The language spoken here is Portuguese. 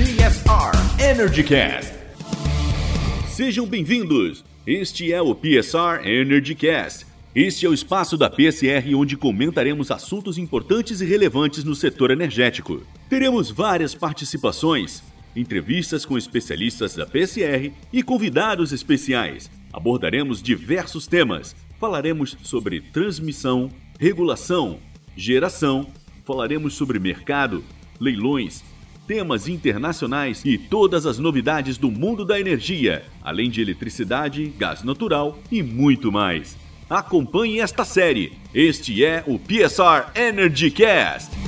PSR EnergyCast. Sejam bem-vindos. Este é o PSR EnergyCast. Este é o espaço da PSR onde comentaremos assuntos importantes e relevantes no setor energético. Teremos várias participações, entrevistas com especialistas da PSR e convidados especiais. Abordaremos diversos temas. Falaremos sobre transmissão, regulação, geração, falaremos sobre mercado, leilões, temas internacionais e todas as novidades do mundo da energia, além de eletricidade, gás natural e muito mais. Acompanhe esta série. Este é o PSR Energy Cast.